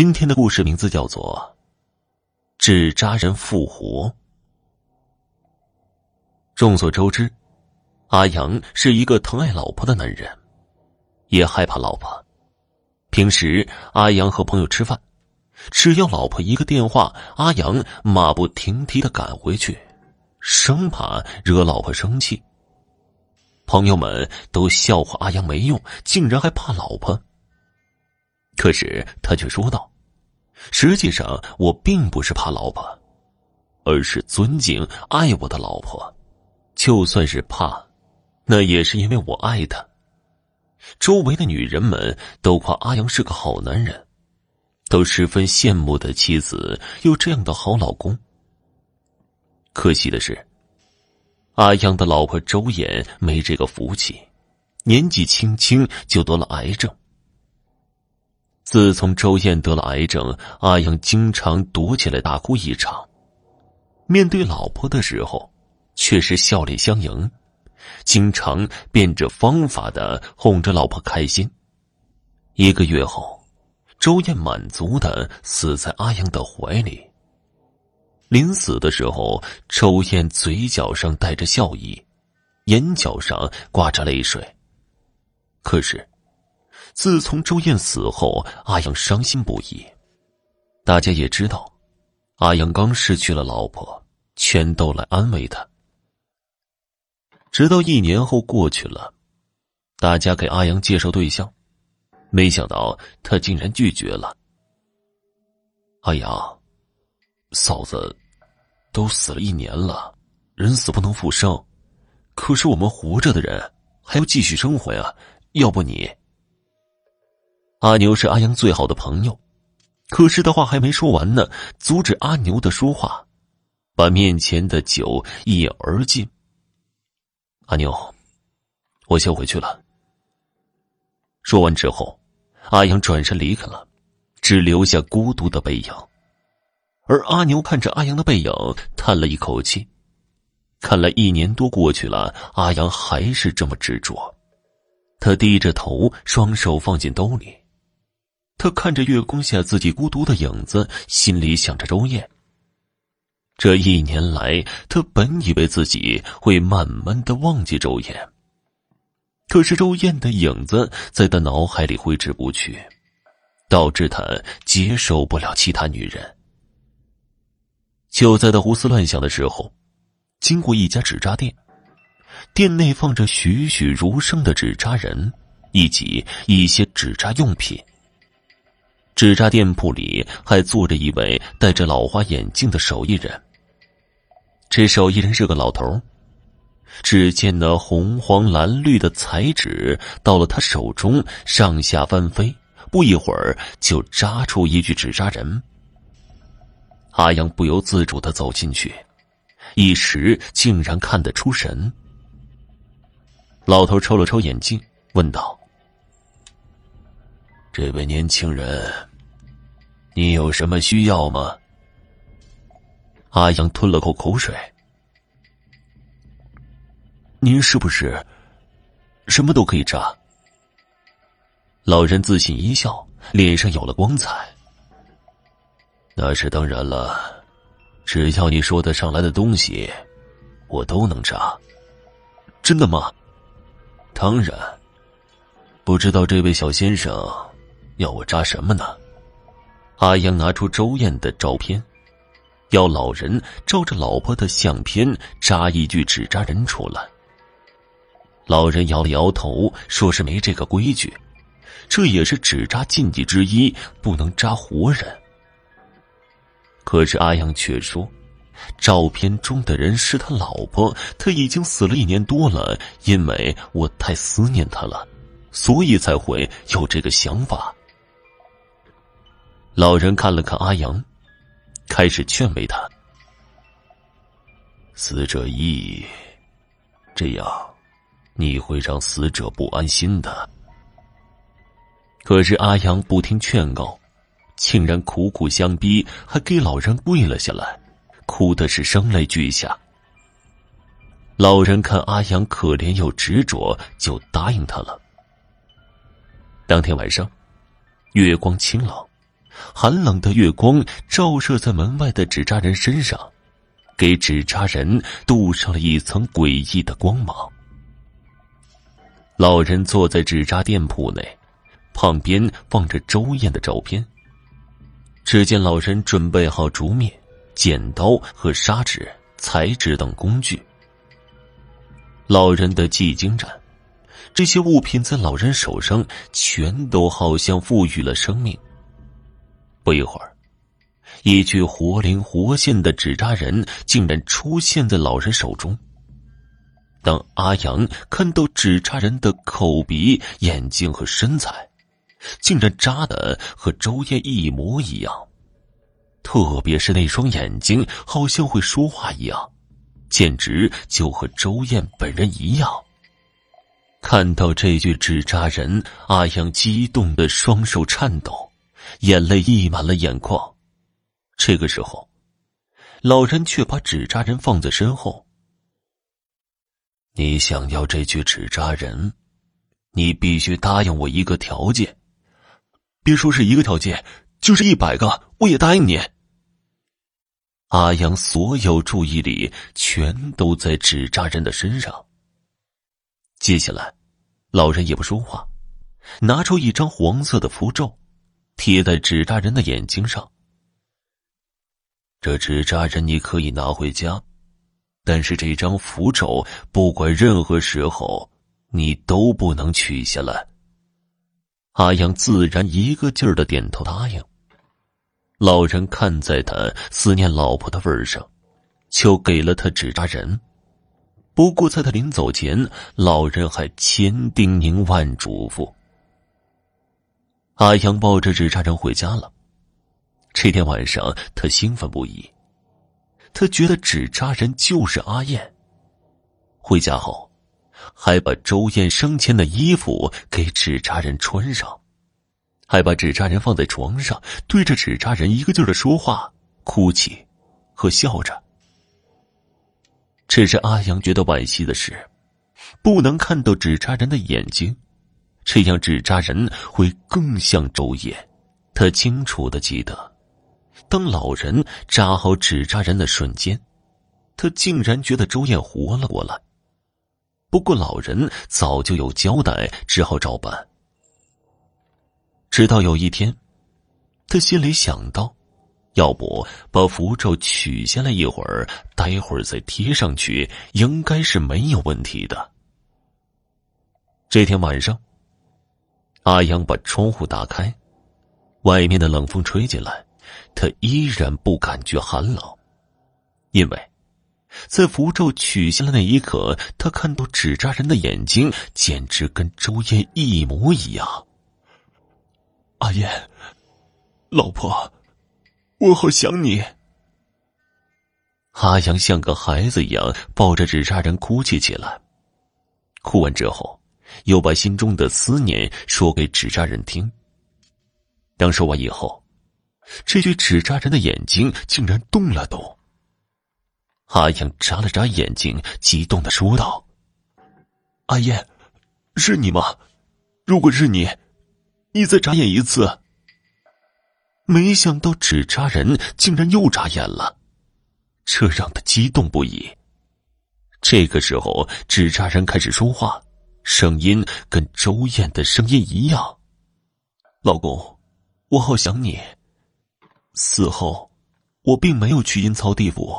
今天的故事名字叫做《纸扎人复活》。众所周知，阿阳是一个疼爱老婆的男人，也害怕老婆。平时，阿阳和朋友吃饭，只要老婆一个电话，阿阳马不停蹄的赶回去，生怕惹老婆生气。朋友们都笑话阿阳没用，竟然还怕老婆。可是他却说道：“实际上，我并不是怕老婆，而是尊敬爱我的老婆。就算是怕，那也是因为我爱她。”周围的女人们都夸阿阳是个好男人，都十分羡慕的妻子有这样的好老公。可惜的是，阿阳的老婆周燕没这个福气，年纪轻轻就得了癌症。自从周燕得了癌症，阿阳经常躲起来大哭一场。面对老婆的时候，却是笑脸相迎，经常变着方法的哄着老婆开心。一个月后，周燕满足的死在阿阳的怀里。临死的时候，周燕嘴角上带着笑意，眼角上挂着泪水。可是。自从周燕死后，阿阳伤心不已。大家也知道，阿阳刚失去了老婆，全都来安慰他。直到一年后过去了，大家给阿阳介绍对象，没想到他竟然拒绝了。阿阳，嫂子都死了一年了，人死不能复生，可是我们活着的人还要继续生活呀，要不你？阿牛是阿阳最好的朋友，可是的话还没说完呢，阻止阿牛的说话，把面前的酒一饮而尽。阿牛，我先回去了。说完之后，阿阳转身离开了，只留下孤独的背影。而阿牛看着阿阳的背影，叹了一口气。看来一年多过去了，阿阳还是这么执着。他低着头，双手放进兜里。他看着月光下自己孤独的影子，心里想着周燕。这一年来，他本以为自己会慢慢的忘记周燕，可是周燕的影子在他脑海里挥之不去，导致他接受不了其他女人。就在他胡思乱想的时候，经过一家纸扎店，店内放着栩栩如生的纸扎人，以及一些纸扎用品。纸扎店铺里还坐着一位戴着老花眼镜的手艺人。这手艺人是个老头只见那红黄蓝绿的彩纸到了他手中，上下翻飞，不一会儿就扎出一具纸扎人。阿阳不由自主的走进去，一时竟然看得出神。老头抽了抽眼镜，问道：“这位年轻人。”你有什么需要吗？阿阳吞了口口水。您是不是什么都可以扎？老人自信一笑，脸上有了光彩。那是当然了，只要你说得上来的东西，我都能扎。真的吗？当然。不知道这位小先生要我扎什么呢？阿阳拿出周燕的照片，要老人照着老婆的相片扎一具纸扎人出来。老人摇了摇头，说是没这个规矩，这也是纸扎禁忌之一，不能扎活人。可是阿阳却说，照片中的人是他老婆，他已经死了一年多了，因为我太思念他了，所以才会有这个想法。老人看了看阿阳，开始劝慰他：“死者意，这样你会让死者不安心的。”可是阿阳不听劝告，竟然苦苦相逼，还给老人跪了下来，哭的是声泪俱下。老人看阿阳可怜又执着，就答应他了。当天晚上，月光清朗。寒冷的月光照射在门外的纸扎人身上，给纸扎人镀上了一层诡异的光芒。老人坐在纸扎店铺内，旁边放着周燕的照片。只见老人准备好竹篾、剪刀和砂纸、裁纸等工具。老人的技精湛，这些物品在老人手上全都好像赋予了生命。不一会儿，一具活灵活现的纸扎人竟然出现在老人手中。当阿阳看到纸扎人的口鼻、眼睛和身材，竟然扎的和周燕一模一样，特别是那双眼睛，好像会说话一样，简直就和周燕本人一样。看到这具纸扎人，阿阳激动的双手颤抖，眼泪溢满了眼眶。这个时候，老人却把纸扎人放在身后。你想要这具纸扎人，你必须答应我一个条件。别说是一个条件，就是一百个，我也答应你。阿阳所有注意力全都在纸扎人的身上。接下来，老人也不说话，拿出一张黄色的符咒，贴在纸扎人的眼睛上。这纸扎人你可以拿回家，但是这张符咒不管任何时候你都不能取下来。阿阳自然一个劲儿的点头答应。老人看在他思念老婆的份上，就给了他纸扎人。不过在他临走前，老人还千叮咛万嘱咐。阿阳抱着纸扎人回家了。这天晚上，他兴奋不已。他觉得纸扎人就是阿燕。回家后。还把周燕生前的衣服给纸扎人穿上，还把纸扎人放在床上，对着纸扎人一个劲儿的说话、哭泣和笑着。只是阿阳觉得惋惜的是，不能看到纸扎人的眼睛，这样纸扎人会更像周燕。他清楚的记得，当老人扎好纸扎人的瞬间，他竟然觉得周燕活了过来。不过老人早就有交代，只好照办。直到有一天，他心里想到，要不把符咒取下来一会儿，待会儿再贴上去，应该是没有问题的。这天晚上，阿阳把窗户打开，外面的冷风吹进来，他依然不感觉寒冷，因为。在符咒取下的那一刻，他看到纸扎人的眼睛，简直跟周燕一模一样。阿燕，老婆，我好想你。阿阳像个孩子一样抱着纸扎人哭泣起来，哭完之后，又把心中的思念说给纸扎人听。当说完以后，这具纸扎人的眼睛竟然动了动。阿阳眨了眨眼睛，激动的说道：“阿燕，是你吗？如果是你，你再眨眼一次。”没想到纸扎人竟然又眨眼了，这让他激动不已。这个时候，纸扎人开始说话，声音跟周燕的声音一样：“老公，我好想你。死后，我并没有去阴曹地府。”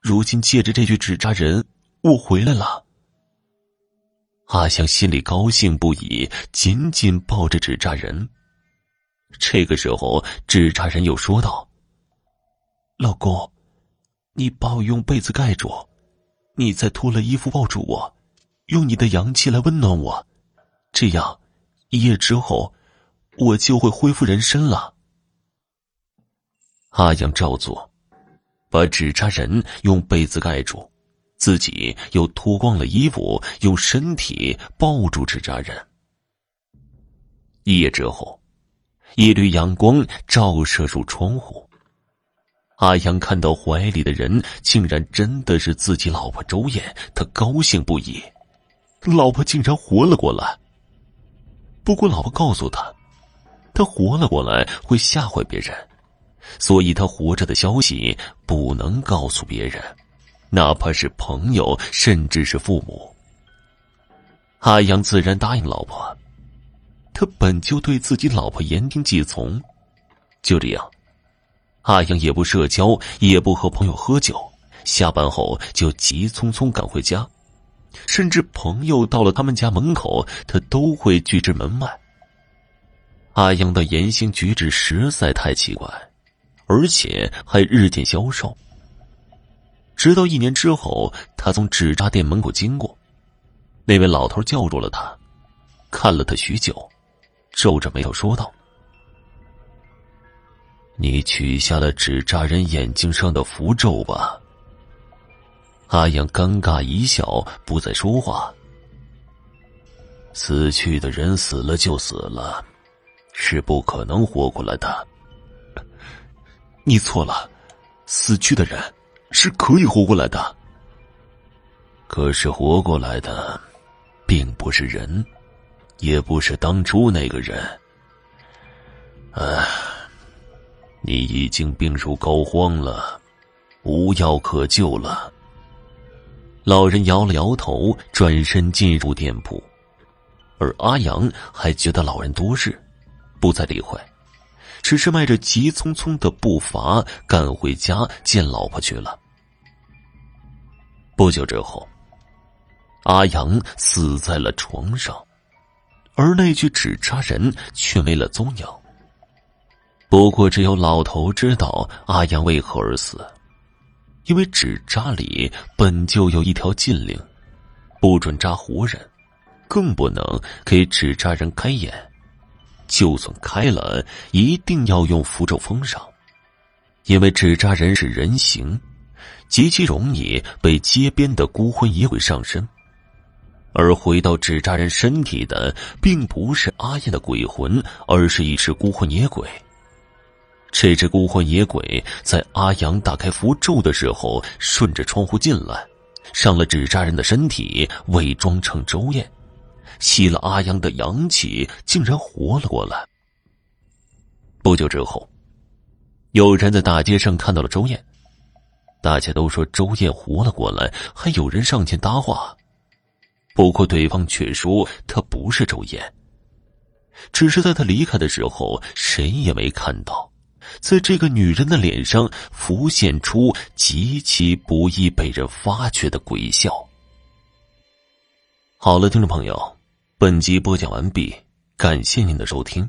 如今借着这具纸扎人，我回来了。阿香心里高兴不已，紧紧抱着纸扎人。这个时候，纸扎人又说道：“老公，你把我用被子盖住，你再脱了衣服抱住我，用你的阳气来温暖我，这样一夜之后，我就会恢复人身了。”阿阳照做。把纸扎人用被子盖住，自己又脱光了衣服，用身体抱住纸扎人。一夜之后，一缕阳光照射入窗户。阿阳看到怀里的人，竟然真的是自己老婆周燕，他高兴不已，老婆竟然活了过来。不过，老婆告诉他，他活了过来会吓坏别人，所以他活着的消息不能告诉别人，哪怕是朋友，甚至是父母。阿阳自然答应老婆，他本就对自己老婆言听计从，就这样，阿阳也不社交，也不和朋友喝酒，下班后就急匆匆赶回家，甚至朋友到了他们家门口，他都会拒之门外。阿阳的言行举止实在太奇怪，而且还日渐消瘦。直到一年之后，他从纸扎店门口经过。那位老头叫住了他，看了他许久，皱着眉头说道：“你取下了纸扎人眼睛上的符咒吧？”阿阳尴尬一笑，不再说话。死去的人死了就死了，是不可能活过来的。你错了，死去的人是可以活过来的。可是活过来的。并不是人，也不是当初那个人。唉，你已经病入膏肓了，无药可救了。老人摇了摇头，转身进入店铺，而阿阳还觉得老人多事，不再理会，只是迈着急匆匆的步伐赶回家见老婆去了。不久之后。阿阳死在了床上，而那具纸扎人却没了踪影。不过，只有老头知道阿阳为何而死，因为纸扎里本就有一条禁令，不准扎活人，更不能给纸扎人开眼。就算开了，一定要用符咒封上，因为纸扎人是人形，极其容易被街边的孤魂野鬼上身。而回到纸扎人身体的，并不是阿燕的鬼魂，而是一只孤魂野鬼。这只孤魂野鬼在阿阳打开符咒的时候，顺着窗户进来，上了纸扎人的身体，伪装成周燕，吸了阿阳的阳气，竟然活了过来。不久之后，有人在大街上看到了周燕，大家都说周燕活了过来，还有人上前搭话。不过，对方却说他不是周燕，只是在他离开的时候，谁也没看到，在这个女人的脸上浮现出极其不易被人发觉的鬼笑。好了，听众朋友，本集播讲完毕，感谢您的收听。